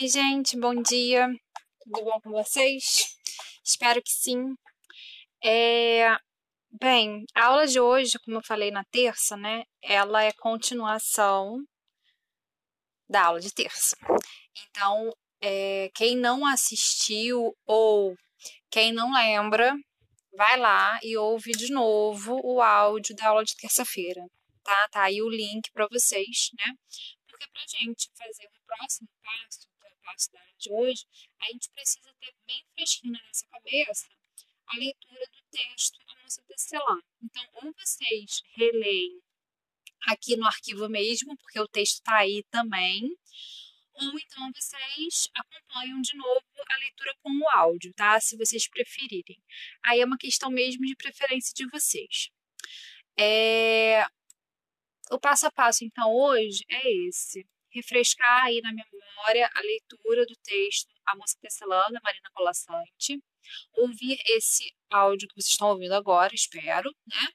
Oi, gente, bom dia. Tudo bom com vocês? Espero que sim. É... Bem, a aula de hoje, como eu falei na terça, né? Ela é continuação da aula de terça. Então, é... quem não assistiu ou quem não lembra, vai lá e ouve de novo o áudio da aula de terça-feira, tá? Tá aí o link para vocês, né? Porque pra gente fazer o próximo passo, aula de hoje, a gente precisa ter bem fresquinho na nossa cabeça a leitura do texto da nossa tecelã. Então, ou vocês releem aqui no arquivo mesmo, porque o texto está aí também, ou então vocês acompanham de novo a leitura com o áudio, tá? Se vocês preferirem. Aí é uma questão mesmo de preferência de vocês. É... O passo a passo, então, hoje é esse refrescar aí na memória a leitura do texto A Moça Tecelã, da Marina Colassante, ouvir esse áudio que vocês estão ouvindo agora, espero, né?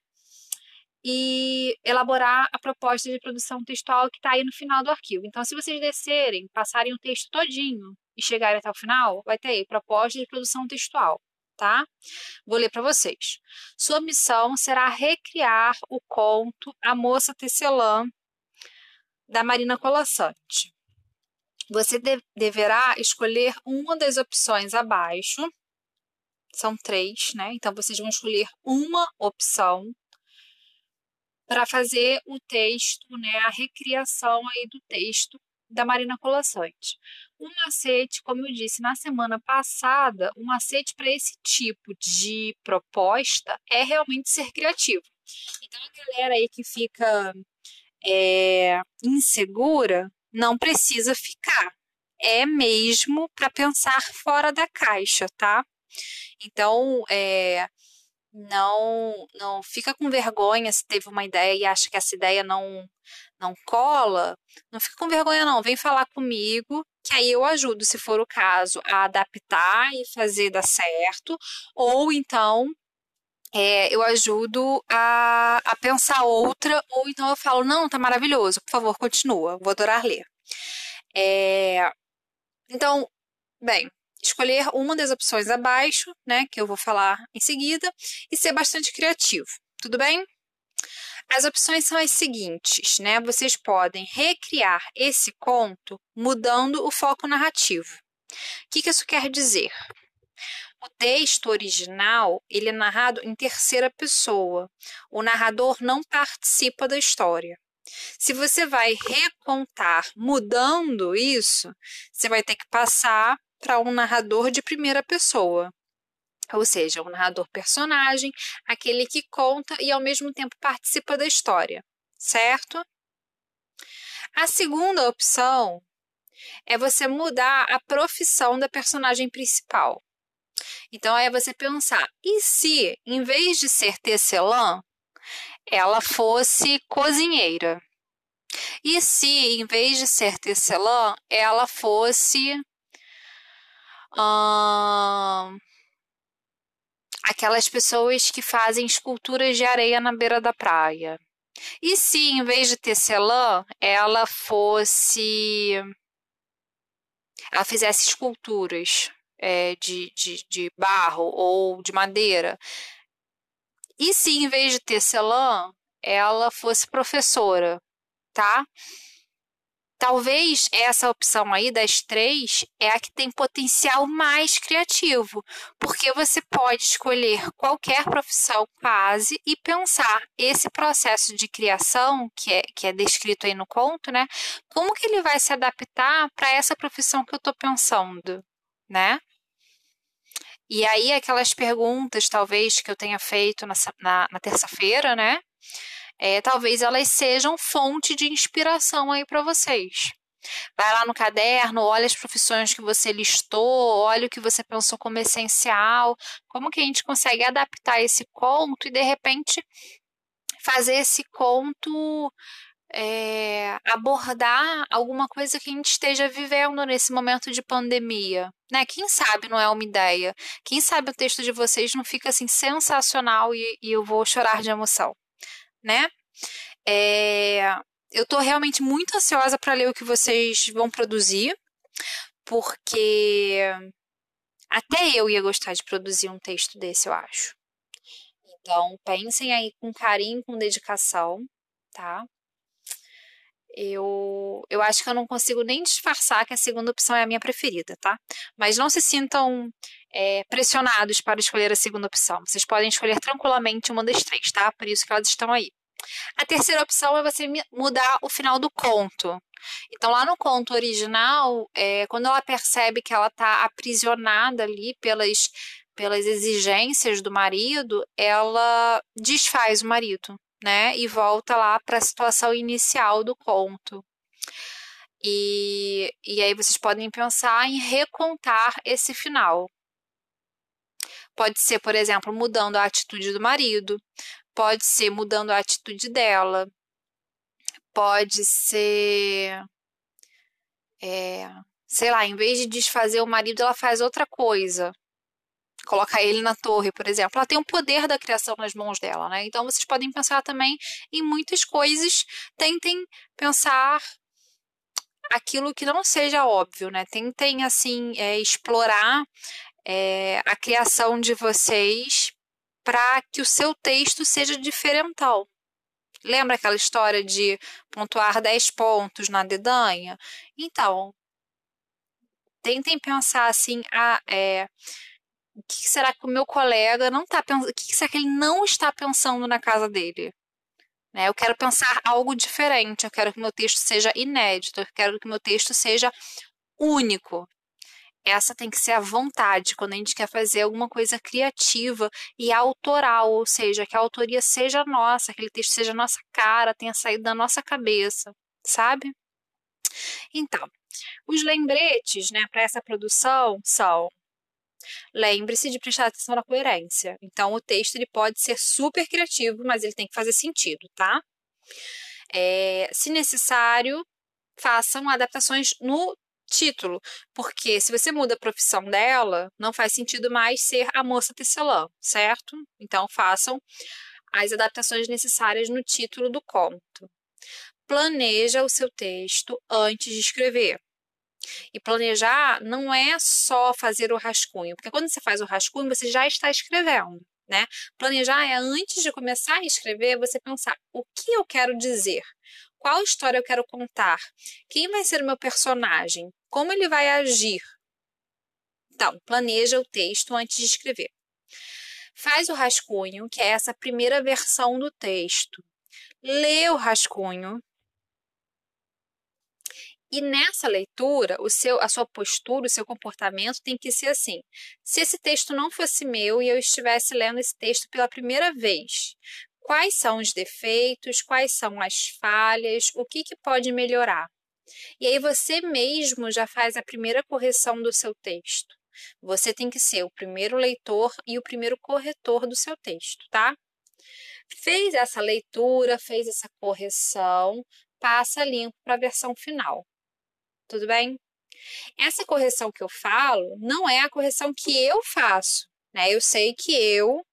E elaborar a proposta de produção textual que está aí no final do arquivo. Então, se vocês descerem, passarem o texto todinho e chegarem até o final, vai ter aí proposta de produção textual, tá? Vou ler para vocês. Sua missão será recriar o conto A Moça Tecelã, da Marina Colassante. Você de deverá escolher uma das opções abaixo. São três, né? Então, vocês vão escolher uma opção para fazer o texto, né? A recriação aí do texto da Marina Colassante. O macete, como eu disse na semana passada, o macete para esse tipo de proposta é realmente ser criativo. Então, a galera aí que fica é, insegura, não precisa ficar. É mesmo para pensar fora da caixa, tá? Então, é, não, não fica com vergonha se teve uma ideia e acha que essa ideia não, não cola. Não fica com vergonha, não. Vem falar comigo, que aí eu ajudo, se for o caso, a adaptar e fazer dar certo. Ou então é, eu ajudo a, a pensar outra, ou então eu falo, não, tá maravilhoso, por favor, continua, vou adorar ler. É, então, bem, escolher uma das opções abaixo, né, que eu vou falar em seguida, e ser bastante criativo, tudo bem? As opções são as seguintes, né? Vocês podem recriar esse conto mudando o foco narrativo. O que, que isso quer dizer? O texto original ele é narrado em terceira pessoa. O narrador não participa da história. Se você vai recontar mudando isso, você vai ter que passar para um narrador de primeira pessoa. Ou seja, um narrador personagem, aquele que conta e ao mesmo tempo participa da história, certo? A segunda opção é você mudar a profissão da personagem principal. Então é você pensar, e se em vez de ser tecelã, ela fosse cozinheira? E se em vez de ser tecelã, ela fosse aquelas pessoas que fazem esculturas de areia na beira da praia? E se em vez de tecelã, ela fosse ela fizesse esculturas é, de, de, de barro ou de madeira. E se em vez de tecelã, ela fosse professora, tá? Talvez essa opção aí das três é a que tem potencial mais criativo, porque você pode escolher qualquer profissão quase e pensar esse processo de criação que é, que é descrito aí no conto, né? Como que ele vai se adaptar para essa profissão que eu estou pensando, né? E aí, aquelas perguntas, talvez, que eu tenha feito na, na, na terça-feira, né? É, talvez elas sejam fonte de inspiração aí para vocês. Vai lá no caderno, olha as profissões que você listou, olha o que você pensou como essencial, como que a gente consegue adaptar esse conto e de repente fazer esse conto é, abordar alguma coisa que a gente esteja vivendo nesse momento de pandemia, né? Quem sabe não é uma ideia? Quem sabe o texto de vocês não fica assim sensacional e, e eu vou chorar de emoção, né? É, eu estou realmente muito ansiosa para ler o que vocês vão produzir. porque até eu ia gostar de produzir um texto desse, eu acho. Então, pensem aí com carinho, com dedicação, tá? Eu, eu acho que eu não consigo nem disfarçar que a segunda opção é a minha preferida, tá? Mas não se sintam é, pressionados para escolher a segunda opção. Vocês podem escolher tranquilamente uma das três, tá? Por isso que elas estão aí. A terceira opção é você mudar o final do conto. Então, lá no conto original, é, quando ela percebe que ela está aprisionada ali pelas, pelas exigências do marido, ela desfaz o marido né? E volta lá para a situação inicial do conto. E, e aí vocês podem pensar em recontar esse final. Pode ser, por exemplo, mudando a atitude do marido, pode ser mudando a atitude dela, pode ser. É, sei lá, em vez de desfazer o marido, ela faz outra coisa, colocar ele na torre, por exemplo, ela tem o poder da criação nas mãos dela, né? Então vocês podem pensar também em muitas coisas, tentem pensar aquilo que não seja óbvio, né? Tentem assim é, explorar é, a criação de vocês para que o seu texto seja diferental. Lembra aquela história de pontuar 10 pontos na dedanha? Então, tentem pensar assim, a, é, o que será que o meu colega não está pensando, o que será que ele não está pensando na casa dele? Né? Eu quero pensar algo diferente, eu quero que meu texto seja inédito, eu quero que meu texto seja único. Essa tem que ser a vontade quando a gente quer fazer alguma coisa criativa e autoral, ou seja, que a autoria seja nossa, aquele texto seja nossa cara, tenha saído da nossa cabeça, sabe? Então, os lembretes né, para essa produção são Lembre-se de prestar atenção na coerência. Então, o texto ele pode ser super criativo, mas ele tem que fazer sentido, tá? É, se necessário, façam adaptações no título, porque se você muda a profissão dela, não faz sentido mais ser a moça tecelã, certo? Então, façam as adaptações necessárias no título do conto. Planeja o seu texto antes de escrever. E planejar não é só fazer o rascunho, porque quando você faz o rascunho, você já está escrevendo. Né? Planejar é antes de começar a escrever, você pensar o que eu quero dizer, qual história eu quero contar, quem vai ser o meu personagem, como ele vai agir. Então, planeja o texto antes de escrever. Faz o rascunho, que é essa primeira versão do texto. Lê o rascunho, e nessa leitura, o seu, a sua postura, o seu comportamento tem que ser assim. Se esse texto não fosse meu e eu estivesse lendo esse texto pela primeira vez, quais são os defeitos, quais são as falhas, o que, que pode melhorar? E aí você mesmo já faz a primeira correção do seu texto. Você tem que ser o primeiro leitor e o primeiro corretor do seu texto, tá? Fez essa leitura, fez essa correção, passa limpo para a versão final tudo bem? Essa correção que eu falo não é a correção que eu faço, né? Eu sei que eu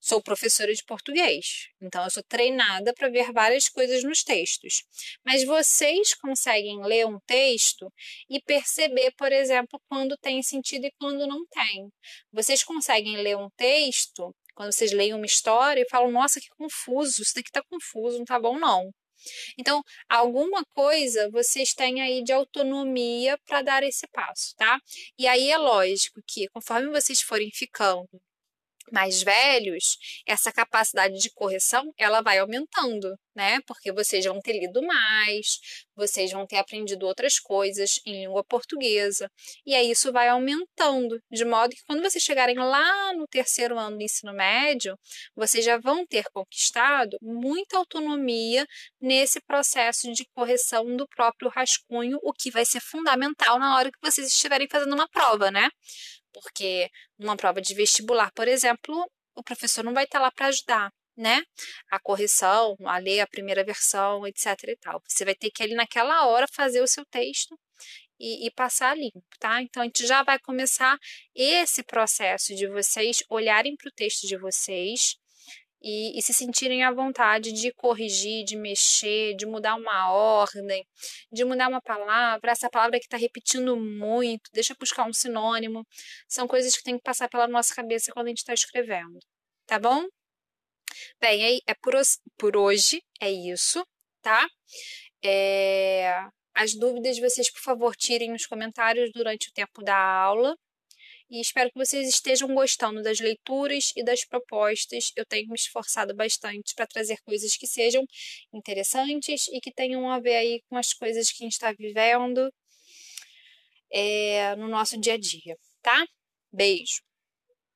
sou professora de português, então eu sou treinada para ver várias coisas nos textos. Mas vocês conseguem ler um texto e perceber, por exemplo, quando tem sentido e quando não tem. Vocês conseguem ler um texto, quando vocês leem uma história e falam: "Nossa, que confuso, isso daqui está confuso, não está bom não". Então, alguma coisa vocês têm aí de autonomia para dar esse passo, tá? E aí é lógico que conforme vocês forem ficando mais velhos, essa capacidade de correção ela vai aumentando, né? Porque vocês vão ter lido mais, vocês vão ter aprendido outras coisas em língua portuguesa, e aí isso vai aumentando, de modo que quando vocês chegarem lá no terceiro ano do ensino médio, vocês já vão ter conquistado muita autonomia nesse processo de correção do próprio rascunho, o que vai ser fundamental na hora que vocês estiverem fazendo uma prova, né? Porque numa prova de vestibular, por exemplo, o professor não vai estar lá para ajudar, né? A correção, a ler a primeira versão, etc e tal. Você vai ter que ali naquela hora fazer o seu texto e, e, passar limpo, tá? Então a gente já vai começar esse processo de vocês olharem para o texto de vocês e, e, se sentirem à vontade de corrigir, de mexer, de mudar uma ordem, de mudar uma palavra, essa palavra que está repetindo muito, deixa eu buscar um sinônimo. São coisas que tem que passar pela nossa cabeça quando a gente está escrevendo, tá bom? Bem, é, é por, por hoje é isso, tá? É, as dúvidas vocês, por favor, tirem nos comentários durante o tempo da aula e espero que vocês estejam gostando das leituras e das propostas. Eu tenho me esforçado bastante para trazer coisas que sejam interessantes e que tenham a ver aí com as coisas que a gente está vivendo é, no nosso dia a dia, tá? Beijo!